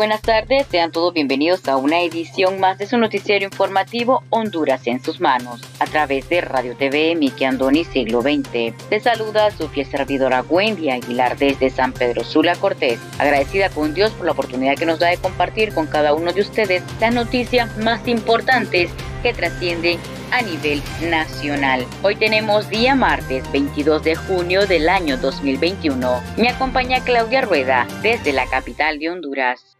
Buenas tardes, sean todos bienvenidos a una edición más de su noticiero informativo Honduras en sus manos, a través de Radio TV Miki Andoni Siglo XX. Te saluda su fiel servidora Wendy Aguilar desde San Pedro Sula Cortés, agradecida con Dios por la oportunidad que nos da de compartir con cada uno de ustedes las noticias más importantes que trascienden a nivel nacional. Hoy tenemos día martes 22 de junio del año 2021. Me acompaña Claudia Rueda desde la capital de Honduras.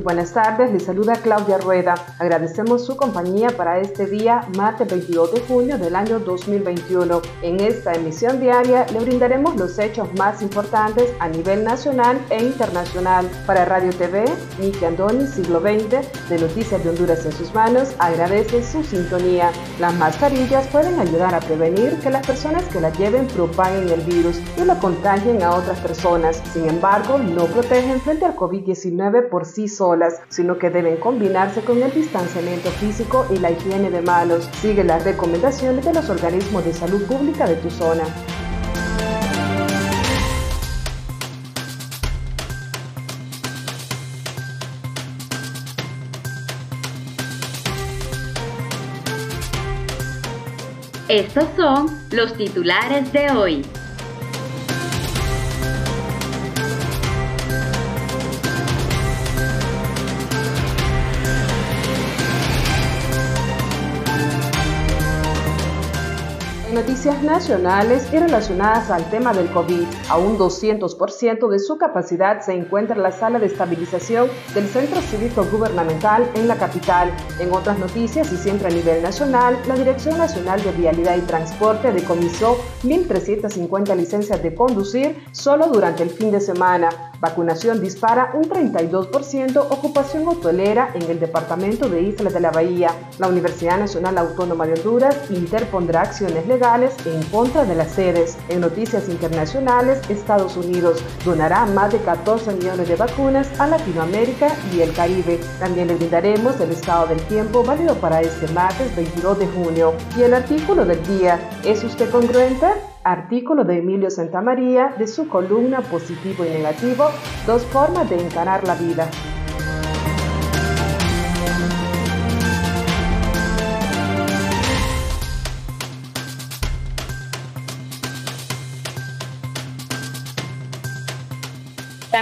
Muy buenas tardes, les saluda Claudia Rueda. Agradecemos su compañía para este día, martes 22 de junio del año 2021. En esta emisión diaria le brindaremos los hechos más importantes a nivel nacional e internacional. Para Radio TV, Niki Andoni, siglo XX, de Noticias de Honduras en sus manos, agradece su sintonía. Las mascarillas pueden ayudar a prevenir que las personas que las lleven propaguen el virus y lo contagien a otras personas. Sin embargo, no protegen frente al COVID-19 por sí solos sino que deben combinarse con el distanciamiento físico y la higiene de manos. Sigue las recomendaciones de los organismos de salud pública de tu zona. Estos son los titulares de hoy. Noticias nacionales y relacionadas al tema del COVID. A un 200% de su capacidad se encuentra la sala de estabilización del Centro Cívico Gubernamental en la capital. En otras noticias y siempre a nivel nacional, la Dirección Nacional de Vialidad y Transporte decomisó 1.350 licencias de conducir solo durante el fin de semana. Vacunación dispara un 32% ocupación hotelera en el departamento de Islas de la Bahía. La Universidad Nacional Autónoma de Honduras interpondrá acciones legales en contra de las sedes. En noticias internacionales, Estados Unidos donará más de 14 millones de vacunas a Latinoamérica y el Caribe. También le brindaremos el estado del tiempo válido para este martes 22 de junio. Y el artículo del día, ¿es usted congruente? Artículo de Emilio Santamaría de su columna Positivo y Negativo, dos formas de encarar la vida.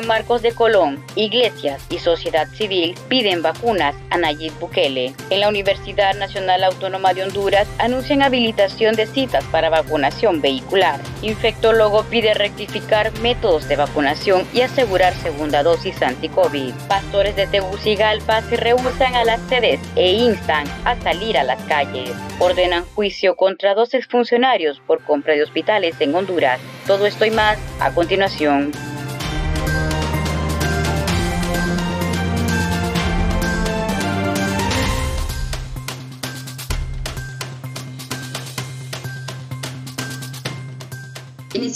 Marcos de Colón, iglesias y sociedad civil piden vacunas a Nayib Bukele. En la Universidad Nacional Autónoma de Honduras anuncian habilitación de citas para vacunación vehicular. Infectólogo pide rectificar métodos de vacunación y asegurar segunda dosis anti-COVID. Pastores de Tegucigalpa se rehusan a las sedes e instan a salir a las calles. Ordenan juicio contra dos exfuncionarios por compra de hospitales en Honduras. Todo esto y más a continuación.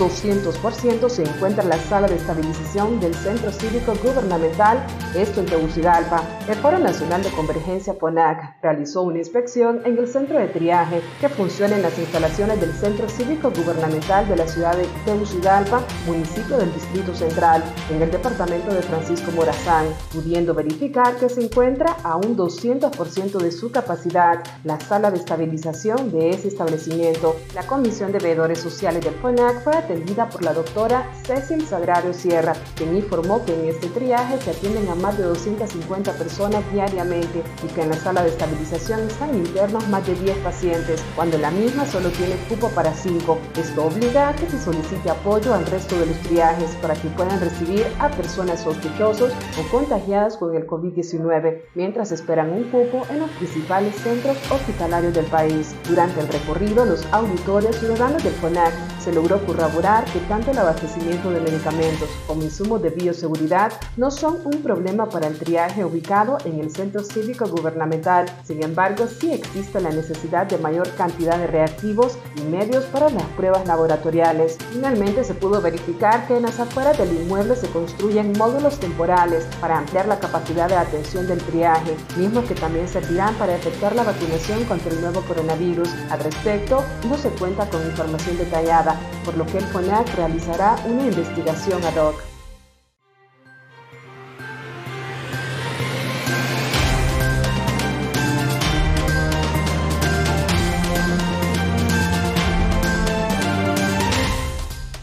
200% se encuentra la sala de estabilización del Centro Cívico Gubernamental, esto en Tegucigalpa. El Foro Nacional de Convergencia PONAC realizó una inspección en el centro de triaje que funciona en las instalaciones del Centro Cívico Gubernamental de la ciudad de Tegucigalpa, municipio del Distrito Central, en el departamento de Francisco Morazán, pudiendo verificar que se encuentra a un 200% de su capacidad la sala de estabilización de ese establecimiento. La Comisión de Veedores Sociales del FONAC fue atendida por la doctora Cecil Sagrario Sierra, quien informó que en este triaje se atienden a más de 250 personas diariamente y que en la sala de estabilización están internos más de 10 pacientes, cuando la misma solo tiene cupo para 5. Esto obliga a que se solicite apoyo al resto de los triajes para que puedan recibir a personas sospechosas o contagiadas con el COVID-19, mientras esperan un cupo en los principales centros hospitalarios del país. Durante el recorrido, los auditores ciudadanos del FONAC se logró corroborar que tanto el abastecimiento de medicamentos como insumos de bioseguridad no son un problema para el triaje ubicado en el centro cívico gubernamental. Sin embargo, sí existe la necesidad de mayor cantidad de reactivos y medios para las pruebas laboratoriales. Finalmente se pudo verificar que en las afueras del inmueble se construyen módulos temporales para ampliar la capacidad de atención del triaje, mismos que también servirán para efectuar la vacunación contra el nuevo coronavirus. Al respecto, no se cuenta con información detallada, por lo que el FONAC realizará una investigación ad hoc.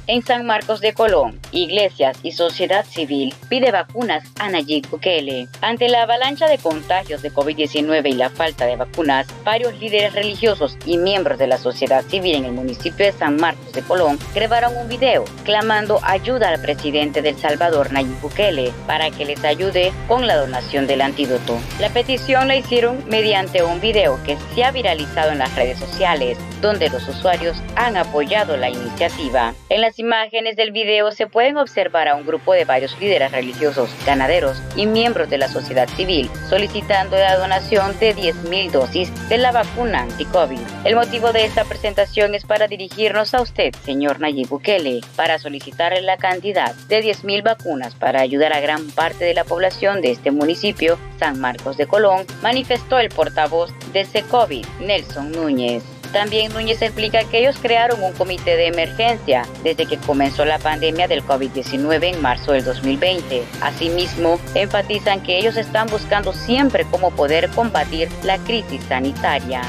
En San Marcos de Colón, iglesias y sociedad civil pide vacunas a Nayib Bukele. Ante la avalancha de contagios de COVID-19 y la falta de vacunas, varios líderes religiosos y miembros de la sociedad civil en el municipio de San Marcos de Colón grabaron un video clamando ayuda al presidente del Salvador, Nayib Bukele, para que les ayude con la donación del antídoto. La petición la hicieron mediante un video que se ha viralizado en las redes sociales, donde los usuarios han apoyado la iniciativa. En las imágenes del video se pueden observar a un grupo de varios líderes religiosos, ganaderos y miembros de la sociedad civil solicitando la donación de 10.000 dosis de la vacuna anti-COVID. El motivo de esta presentación es para dirigirnos a usted, señor Nayib Bukele, para solicitar la cantidad de 10.000 vacunas para ayudar a gran parte de la población de este municipio, San Marcos de Colón, manifestó el portavoz de SECOVID, Nelson Núñez. También Núñez explica que ellos crearon un comité de emergencia desde que comenzó la pandemia del COVID-19 en marzo del 2020. Asimismo, enfatizan que ellos están buscando siempre cómo poder combatir la crisis sanitaria.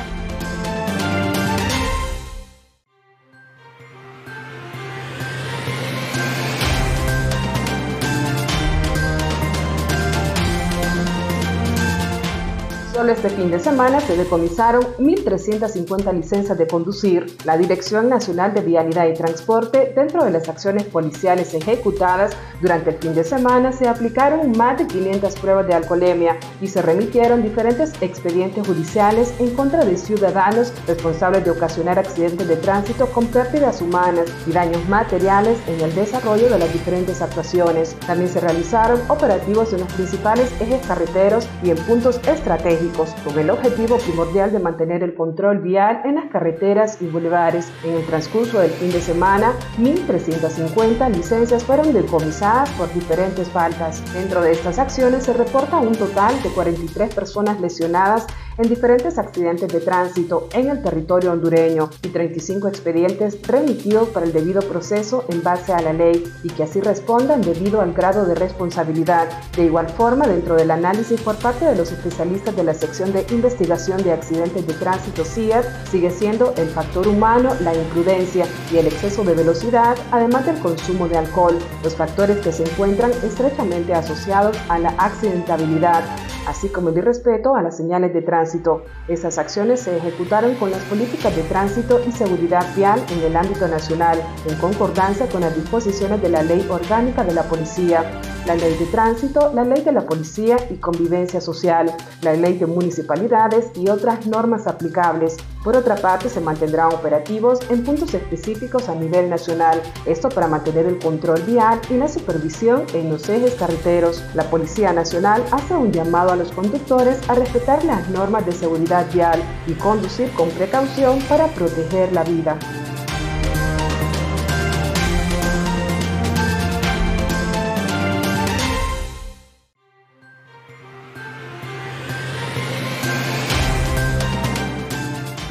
Solo este fin de semana se decomisaron 1.350 licencias de conducir. La Dirección Nacional de Vialidad y Transporte, dentro de las acciones policiales ejecutadas durante el fin de semana, se aplicaron más de 500 pruebas de alcoholemia y se remitieron diferentes expedientes judiciales en contra de ciudadanos responsables de ocasionar accidentes de tránsito con pérdidas humanas y daños materiales en el desarrollo de las diferentes actuaciones. También se realizaron operativos en los principales ejes carreteros y en puntos estratégicos con el objetivo primordial de mantener el control vial en las carreteras y bulevares. En el transcurso del fin de semana, 1.350 licencias fueron decomisadas por diferentes faltas. Dentro de estas acciones se reporta un total de 43 personas lesionadas en diferentes accidentes de tránsito en el territorio hondureño y 35 expedientes remitidos para el debido proceso en base a la ley y que así respondan debido al grado de responsabilidad. De igual forma, dentro del análisis por parte de los especialistas de la sección de investigación de accidentes de tránsito CIAT, sigue siendo el factor humano, la imprudencia y el exceso de velocidad, además del consumo de alcohol, los factores que se encuentran estrechamente asociados a la accidentabilidad, así como el irrespeto a las señales de tránsito. Estas acciones se ejecutaron con las políticas de tránsito y seguridad vial en el ámbito nacional, en concordancia con las disposiciones de la Ley Orgánica de la Policía, la Ley de Tránsito, la Ley de la Policía y Convivencia Social, la Ley de Municipalidades y otras normas aplicables. Por otra parte, se mantendrán operativos en puntos específicos a nivel nacional, esto para mantener el control vial y la supervisión en los ejes carreteros. La Policía Nacional hace un llamado a los conductores a respetar las normas de seguridad vial y conducir con precaución para proteger la vida.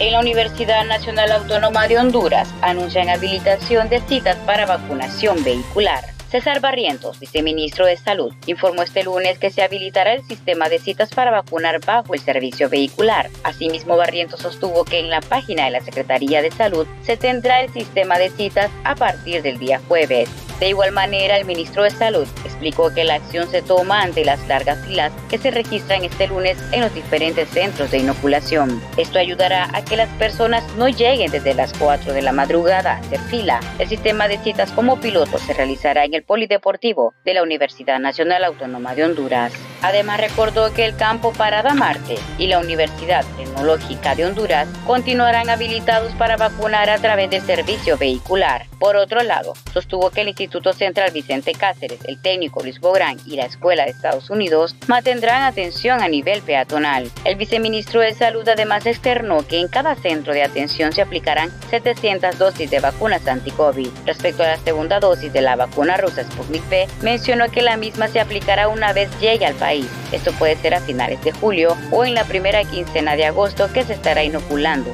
En la Universidad Nacional Autónoma de Honduras anuncian habilitación de citas para vacunación vehicular. César Barrientos, viceministro de Salud, informó este lunes que se habilitará el sistema de citas para vacunar bajo el servicio vehicular. Asimismo, Barrientos sostuvo que en la página de la Secretaría de Salud se tendrá el sistema de citas a partir del día jueves. De igual manera, el ministro de Salud explicó que la acción se toma ante las largas filas que se registran este lunes en los diferentes centros de inoculación. Esto ayudará a que las personas no lleguen desde las 4 de la madrugada a hacer fila. El sistema de citas como piloto se realizará en el Polideportivo de la Universidad Nacional Autónoma de Honduras. Además, recordó que el campo Parada Marte y la Universidad Tecnológica de Honduras continuarán habilitados para vacunar a través del servicio vehicular. Por otro lado, sostuvo que el Instituto Central Vicente Cáceres, el técnico Luis Bográn y la Escuela de Estados Unidos mantendrán atención a nivel peatonal. El viceministro de Salud además externó que en cada centro de atención se aplicarán 700 dosis de vacunas anti-COVID. Respecto a la segunda dosis de la vacuna rusa Sputnik V, mencionó que la misma se aplicará una vez llegue al país. Esto puede ser a finales de julio o en la primera quincena de agosto que se estará inoculando.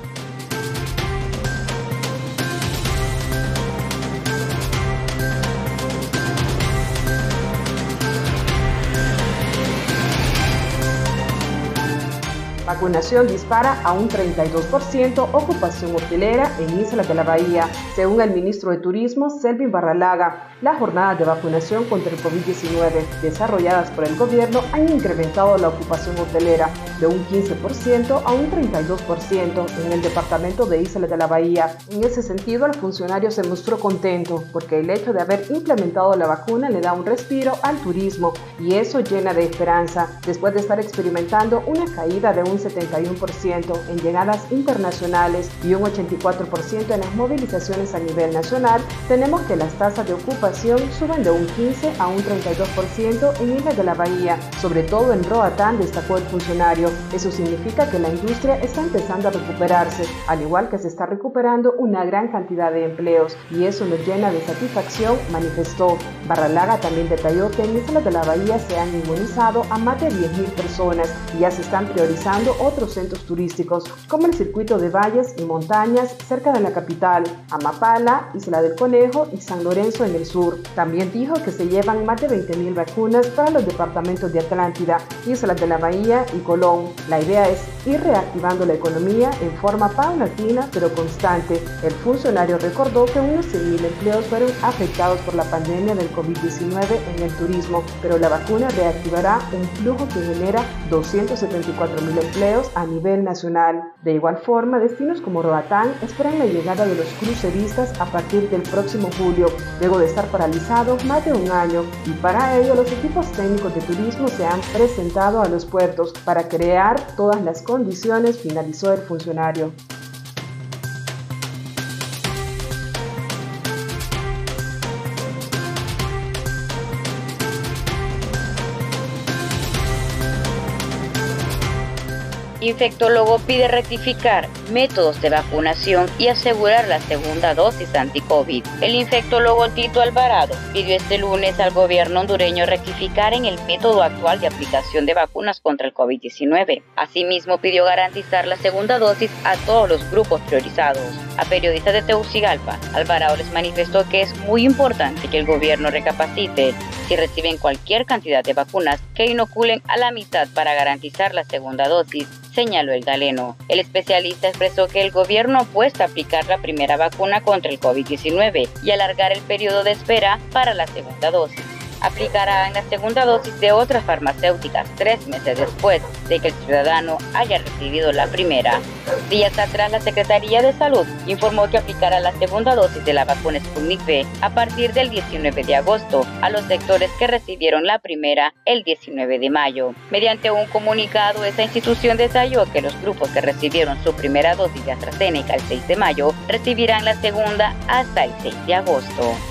Vacunación dispara a un 32% ocupación hotelera en Islas de la Bahía. Según el ministro de Turismo, Selvin Barralaga, las jornadas de vacunación contra el COVID-19 desarrolladas por el gobierno han incrementado la ocupación hotelera de un 15% a un 32% en el departamento de Islas de la Bahía. En ese sentido, el funcionario se mostró contento porque el hecho de haber implementado la vacuna le da un respiro al turismo y eso llena de esperanza después de estar experimentando una caída de un 71% en llegadas internacionales y un 84% en las movilizaciones a nivel nacional, tenemos que las tasas de ocupación suben de un 15 a un 32% en Islas de la Bahía, sobre todo en Roatán, destacó el funcionario. Eso significa que la industria está empezando a recuperarse, al igual que se está recuperando una gran cantidad de empleos, y eso nos llena de satisfacción, manifestó. Barralaga también detalló que en Islas de la Bahía se han inmunizado a más de 10.000 personas y ya se están priorizando otros centros turísticos como el circuito de valles y montañas cerca de la capital, Amapala, Isla del Conejo y San Lorenzo en el sur. También dijo que se llevan más de 20.000 vacunas para los departamentos de Atlántida, Islas de la Bahía y Colón. La idea es ir reactivando la economía en forma paulatina pero constante. El funcionario recordó que unos 100.000 empleos fueron afectados por la pandemia del COVID-19 en el turismo, pero la vacuna reactivará un flujo que genera 274.000 empleos a nivel nacional. De igual forma, destinos como Roatán esperan la llegada de los cruceristas a partir del próximo julio, luego de estar paralizados más de un año, y para ello los equipos técnicos de turismo se han presentado a los puertos para crear todas las condiciones, finalizó el funcionario. Infectólogo pide rectificar métodos de vacunación y asegurar la segunda dosis anti-COVID. El infectólogo Tito Alvarado pidió este lunes al gobierno hondureño rectificar en el método actual de aplicación de vacunas contra el COVID-19. Asimismo, pidió garantizar la segunda dosis a todos los grupos priorizados. A periodistas de Tegucigalpa, Alvarado les manifestó que es muy importante que el gobierno recapacite si reciben cualquier cantidad de vacunas que inoculen a la mitad para garantizar la segunda dosis señaló el galeno. El especialista expresó que el gobierno apuesta a aplicar la primera vacuna contra el COVID-19 y alargar el periodo de espera para la segunda dosis aplicará en la segunda dosis de otras farmacéuticas tres meses después de que el ciudadano haya recibido la primera. Días atrás, la Secretaría de Salud informó que aplicará la segunda dosis de la vacuna Sputnik V a partir del 19 de agosto a los sectores que recibieron la primera el 19 de mayo. Mediante un comunicado, esa institución detalló que los grupos que recibieron su primera dosis de AstraZeneca el 6 de mayo recibirán la segunda hasta el 6 de agosto.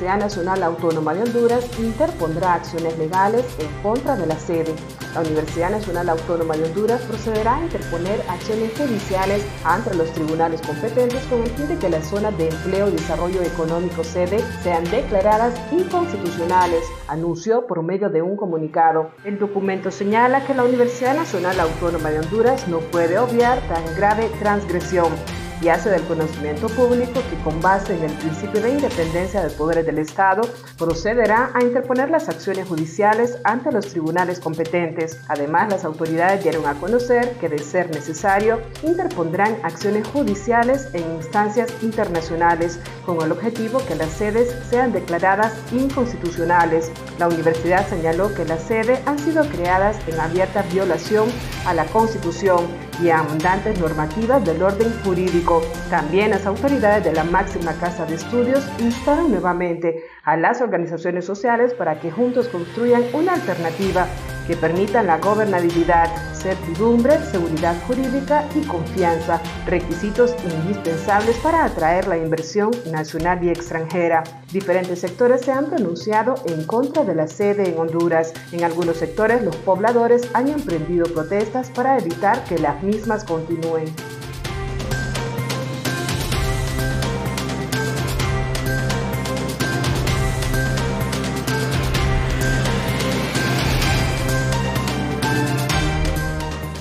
Universidad Nacional Autónoma de Honduras interpondrá acciones legales en contra de la sede. La Universidad Nacional Autónoma de Honduras procederá a interponer acciones judiciales ante los tribunales competentes con el fin de que las zonas de empleo y desarrollo económico sede sean declaradas inconstitucionales, anunció por medio de un comunicado. El documento señala que la Universidad Nacional Autónoma de Honduras no puede obviar tan grave transgresión y hace del conocimiento público que con base en el principio de independencia de poderes del Estado procederá a interponer las acciones judiciales ante los tribunales competentes. Además, las autoridades dieron a conocer que de ser necesario interpondrán acciones judiciales en instancias internacionales con el objetivo que las sedes sean declaradas inconstitucionales. La universidad señaló que las sedes han sido creadas en abierta violación a la Constitución y abundantes normativas del orden jurídico. También las autoridades de la máxima casa de estudios instaron nuevamente a las organizaciones sociales para que juntos construyan una alternativa que permita la gobernabilidad, certidumbre, seguridad jurídica y confianza, requisitos indispensables para atraer la inversión nacional y extranjera. Diferentes sectores se han pronunciado en contra de la sede en Honduras. En algunos sectores los pobladores han emprendido protestas para evitar que las mismas continúen.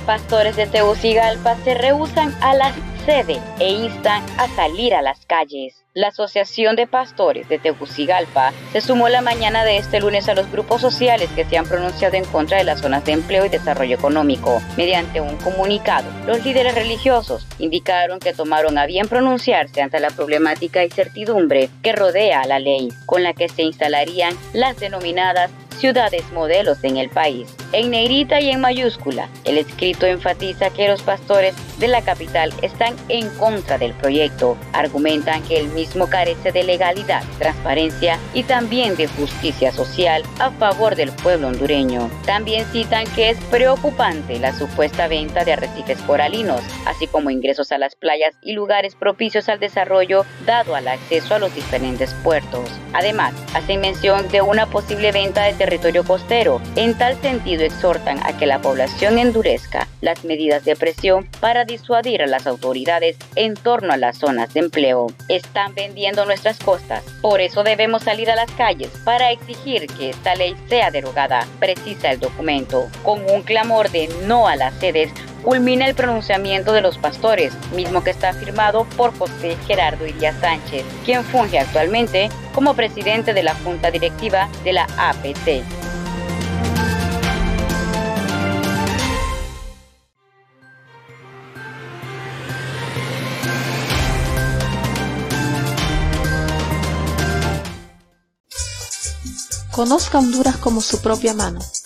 Pastores de Tegucigalpa se rehusan a la sede e instan a salir a las calles. La Asociación de Pastores de Tegucigalpa se sumó la mañana de este lunes a los grupos sociales que se han pronunciado en contra de las zonas de empleo y desarrollo económico. Mediante un comunicado, los líderes religiosos indicaron que tomaron a bien pronunciarse ante la problemática y certidumbre que rodea a la ley, con la que se instalarían las denominadas ciudades modelos en el país. En negrita y en mayúscula, el escrito enfatiza que los pastores de la capital están en contra del proyecto. Argumentan que el mismo carece de legalidad, transparencia y también de justicia social a favor del pueblo hondureño. También citan que es preocupante la supuesta venta de arrecifes coralinos, así como ingresos a las playas y lugares propicios al desarrollo dado al acceso a los diferentes puertos. Además, hacen mención de una posible venta de territorio costero. En tal sentido, exhortan a que la población endurezca las medidas de presión para disuadir a las autoridades en torno a las zonas de empleo. Están vendiendo nuestras costas, por eso debemos salir a las calles para exigir que esta ley sea derogada, precisa el documento. Con un clamor de no a las sedes, culmina el pronunciamiento de los pastores, mismo que está firmado por José Gerardo Iría Sánchez, quien funge actualmente como presidente de la Junta Directiva de la APC. Conozca Honduras como su propia mano.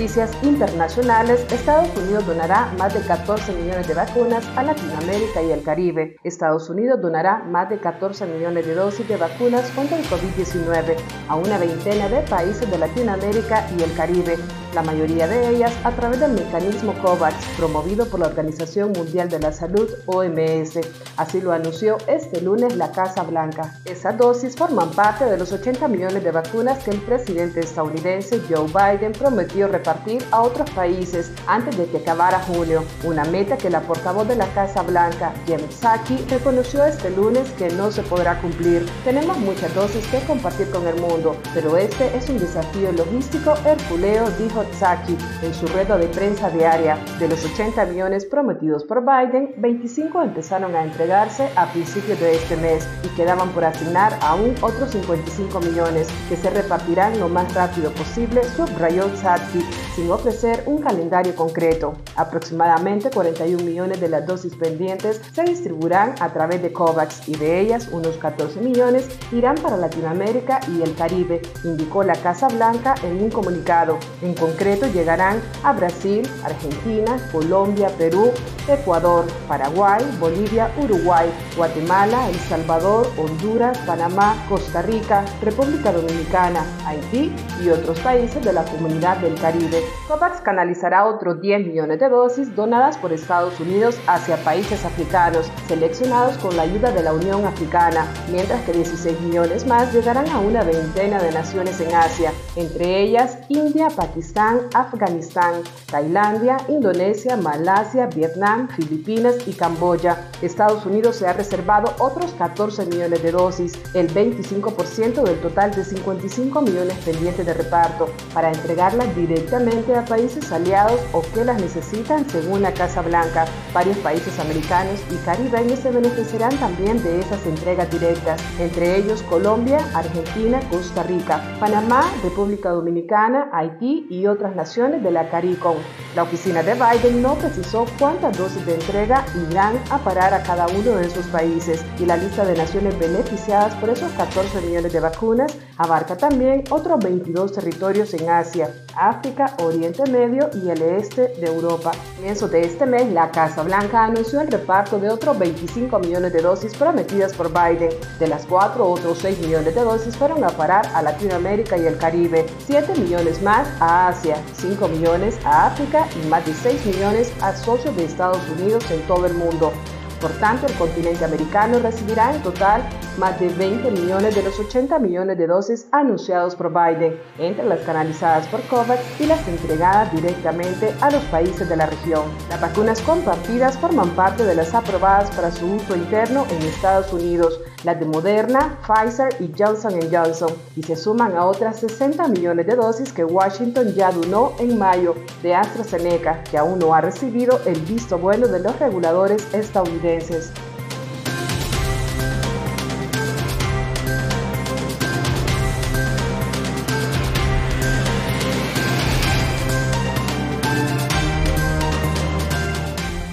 Noticias internacionales, Estados Unidos donará más de 14 millones de vacunas a Latinoamérica y el Caribe. Estados Unidos donará más de 14 millones de dosis de vacunas contra el COVID-19 a una veintena de países de Latinoamérica y el Caribe, la mayoría de ellas a través del mecanismo COVAX, promovido por la Organización Mundial de la Salud, OMS. Así lo anunció este lunes la Casa Blanca. Esas dosis forman parte de los 80 millones de vacunas que el presidente estadounidense Joe Biden prometió repartir a otros países antes de que acabara julio, una meta que la portavoz de la Casa Blanca, Jen Psaki, reconoció este lunes que no se podrá cumplir. Tenemos muchas dosis que compartir con el mundo, pero este es un desafío logístico herculeo, dijo Saki en su rueda de prensa diaria. De los 80 millones prometidos por Biden, 25 empezaron a entregarse a principios de este mes y quedaban por asignar aún otros 55 millones que se repartirán lo más rápido posible, subrayó Saki, sin ofrecer un calendario concreto. Aproximadamente 41 millones de las dosis pendientes se distribuirán a través de COVAX y de ellas unos 14 millones irán para Latinoamérica y el Caribe, indicó la Casa Blanca en un comunicado. En concreto llegarán a Brasil, Argentina, Colombia, Perú, Ecuador, Paraguay, Bolivia, Uruguay, Guatemala, El Salvador, Honduras, Panamá, Costa Rica, República Dominicana, Haití y otros países de la comunidad del Caribe. COVAX canalizará otros 10 millones de dosis donadas por Estados Unidos hacia países africanos seleccionados con la ayuda de la Unión Africana, mientras que 16 millones más llegarán a una veintena de naciones en Asia, entre ellas India, Pakistán, Afganistán, Tailandia, Indonesia, Malasia, Vietnam, Filipinas y Camboya. Estados Unidos se ha reservado otros 14 millones de dosis, el 25% del total de 55 millones pendientes de reparto, para entregarlas directamente a países aliados o que las necesitan según la Casa Blanca. Varios países americanos y caribeños se beneficiarán también de esas entregas directas, entre ellos Colombia, Argentina, Costa Rica, Panamá, República Dominicana, Haití y otras naciones de la CARICOM. La oficina de Biden no precisó cuántas dosis de entrega irán a parar a cada uno de esos países y la lista de naciones beneficiadas por esos 14 millones de vacunas abarca también otros 22 territorios en Asia, África, Oriente Medio y el este de Europa. A comienzos de este mes, la Casa Blanca anunció el reparto de otros 25 millones de dosis prometidas por Biden. De las cuatro, otros 6 millones de dosis fueron a parar a Latinoamérica y el Caribe, 7 millones más a Asia 5 millones a África y más de 6 millones a socios de Estados Unidos en todo el mundo. Por tanto, el continente americano recibirá en total más de 20 millones de los 80 millones de dosis anunciados por Biden, entre las canalizadas por COVAX y las entregadas directamente a los países de la región. Las vacunas compartidas forman parte de las aprobadas para su uso interno en Estados Unidos, las de Moderna, Pfizer y Johnson Johnson, y se suman a otras 60 millones de dosis que Washington ya donó en mayo de AstraZeneca, que aún no ha recibido el visto bueno de los reguladores estadounidenses.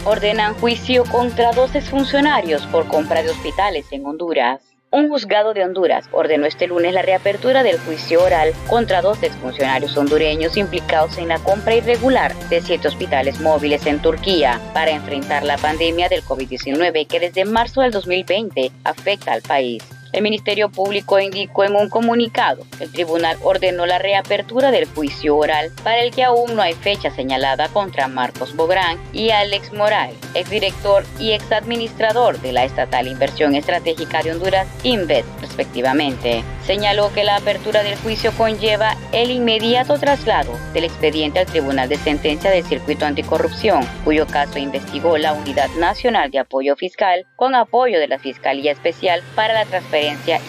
Ordenan juicio contra 12 funcionarios por compra de hospitales en Honduras. Un juzgado de Honduras ordenó este lunes la reapertura del juicio oral contra dos exfuncionarios hondureños implicados en la compra irregular de siete hospitales móviles en Turquía para enfrentar la pandemia del COVID-19 que desde marzo del 2020 afecta al país. El Ministerio Público indicó en un comunicado que el tribunal ordenó la reapertura del juicio oral para el que aún no hay fecha señalada contra Marcos Bográn y Alex Moral, exdirector y exadministrador de la Estatal Inversión Estratégica de Honduras, INVET, respectivamente. Señaló que la apertura del juicio conlleva el inmediato traslado del expediente al Tribunal de Sentencia del Circuito Anticorrupción, cuyo caso investigó la Unidad Nacional de Apoyo Fiscal con apoyo de la Fiscalía Especial para la Transferencia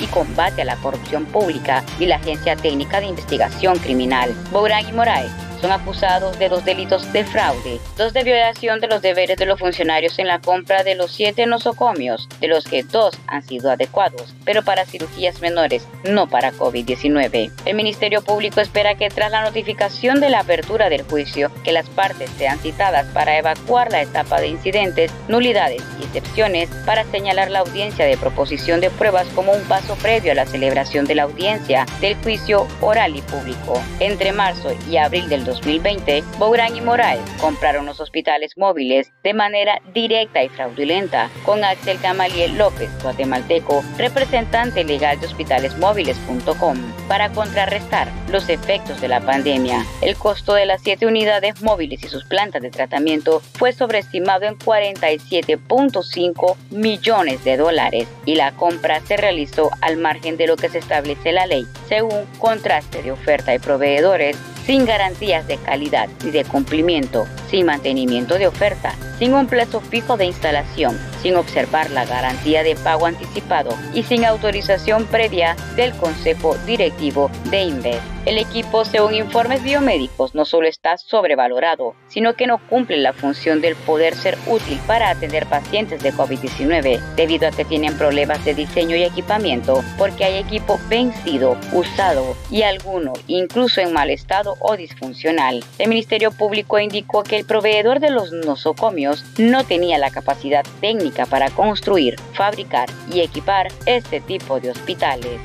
y Combate a la Corrupción Pública y la Agencia Técnica de Investigación Criminal. Bográn y Moraes son acusados de dos delitos de fraude, dos de violación de los deberes de los funcionarios en la compra de los siete nosocomios, de los que dos han sido adecuados, pero para cirugías menores, no para COVID-19. El Ministerio Público espera que tras la notificación de la apertura del juicio, que las partes sean citadas para evacuar la etapa de incidentes, nulidades y excepciones para señalar la audiencia de proposición de pruebas como un paso previo a la celebración de la audiencia del juicio oral y público. Entre marzo y abril del 2020, Bourán y Moraes compraron los hospitales móviles de manera directa y fraudulenta con Axel Gamaliel López, guatemalteco, representante legal de hospitalesmóviles.com, para contrarrestar los efectos de la pandemia. El costo de las siete unidades móviles y sus plantas de tratamiento fue sobreestimado en 47.5 millones de dólares y la compra se realizó al margen de lo que se establece la ley, según contraste de oferta y proveedores sin garantías de calidad y de cumplimiento, sin mantenimiento de oferta, sin un plazo fijo de instalación, sin observar la garantía de pago anticipado y sin autorización previa del Consejo Directivo de Inves. El equipo, según informes biomédicos, no solo está sobrevalorado, sino que no cumple la función del poder ser útil para atender pacientes de COVID-19, debido a que tienen problemas de diseño y equipamiento, porque hay equipo vencido, usado y alguno incluso en mal estado o disfuncional. El Ministerio Público indicó que el proveedor de los nosocomios no tenía la capacidad técnica para construir, fabricar y equipar este tipo de hospitales.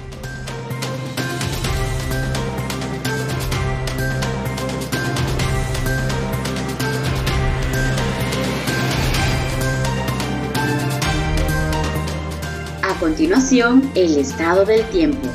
A continuación, el estado del tiempo.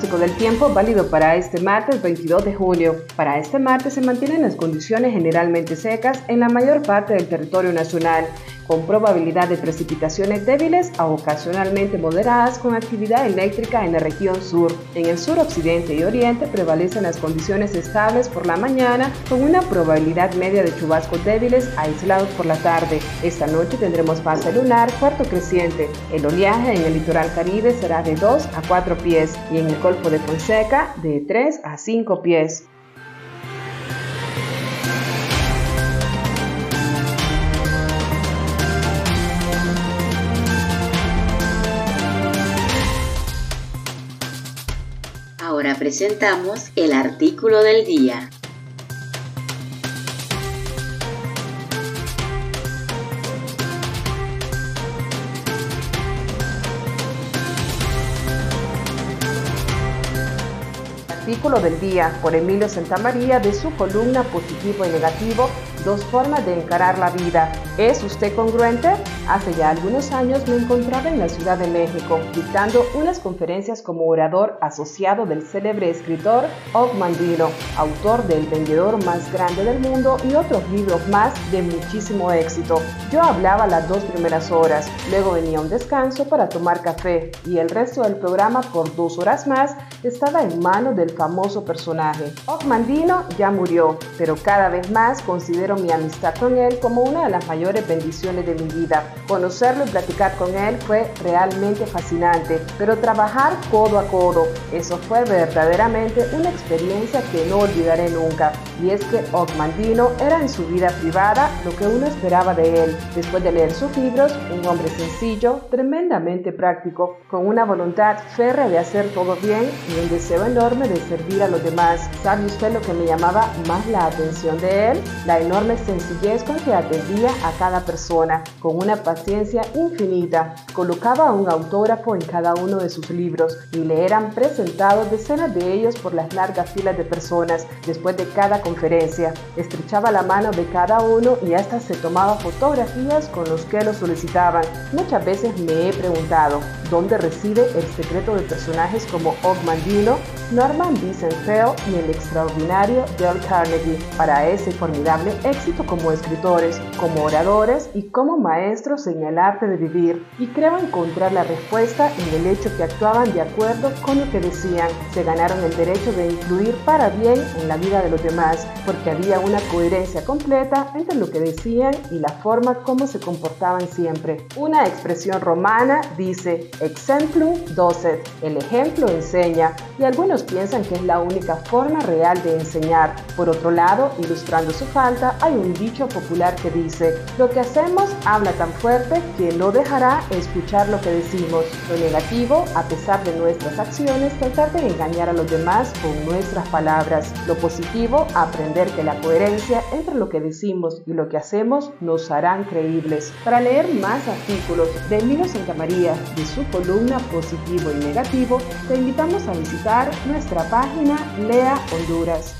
Pronóstico del tiempo válido para este martes 22 de julio. Para este martes se mantienen las condiciones generalmente secas en la mayor parte del territorio nacional con probabilidad de precipitaciones débiles a ocasionalmente moderadas con actividad eléctrica en la región sur. En el sur occidente y oriente prevalecen las condiciones estables por la mañana con una probabilidad media de chubascos débiles aislados por la tarde. Esta noche tendremos fase lunar cuarto creciente. El oleaje en el litoral caribe será de 2 a 4 pies y en el Golfo de Fonseca de 3 a 5 pies. Presentamos el artículo del día. Artículo del día por Emilio Santamaría de su columna Positivo y Negativo, dos formas de encarar la vida. ¿Es usted congruente? Hace ya algunos años me encontraba en la Ciudad de México dictando unas conferencias como orador asociado del célebre escritor Og Mandino, autor del Vendedor más grande del mundo y otros libros más de muchísimo éxito. Yo hablaba las dos primeras horas, luego venía un descanso para tomar café y el resto del programa por dos horas más estaba en manos del famoso personaje. Og Mandino ya murió, pero cada vez más considero mi amistad con él como una de las mayores bendiciones de mi vida. Conocerlo y platicar con él fue realmente fascinante, pero trabajar codo a codo, eso fue verdaderamente una experiencia que no olvidaré nunca. Y es que Mandino era en su vida privada lo que uno esperaba de él. Después de leer sus libros, un hombre sencillo, tremendamente práctico, con una voluntad férrea de hacer todo bien y un deseo enorme de servir a los demás. ¿Sabe usted lo que me llamaba más la atención de él? La enorme sencillez con que atendía a cada persona, con una paciencia infinita. Colocaba un autógrafo en cada uno de sus libros y le eran presentados decenas de ellos por las largas filas de personas después de cada conferencia. Estrechaba la mano de cada uno y hasta se tomaba fotografías con los que lo solicitaban. Muchas veces me he preguntado, ¿dónde reside el secreto de personajes como Og Mandino, Norman Vincent y el extraordinario Dale Carnegie para ese formidable éxito como escritores, como oradores y como maestros en el arte de vivir. Y creo encontrar la respuesta en el hecho que actuaban de acuerdo con lo que decían. Se ganaron el derecho de influir para bien en la vida de los demás, porque había una coherencia completa entre lo que decían y la forma como se comportaban siempre. Una expresión romana dice exemplum docet, el ejemplo enseña, y algunos piensan que es la única forma real de enseñar. Por otro lado, ilustrando su falta, hay un dicho popular que dice, lo que hacemos habla tan fuerte que no dejará escuchar lo que decimos. Lo negativo, a pesar de nuestras acciones, tratar de engañar a los demás con nuestras palabras. Lo positivo, aprender que la coherencia entre lo que decimos y lo que hacemos nos harán creíbles. Para leer más artículos de Emilio Santamaría de su columna Positivo y Negativo, te invitamos a visitar nuestra página Lea Honduras.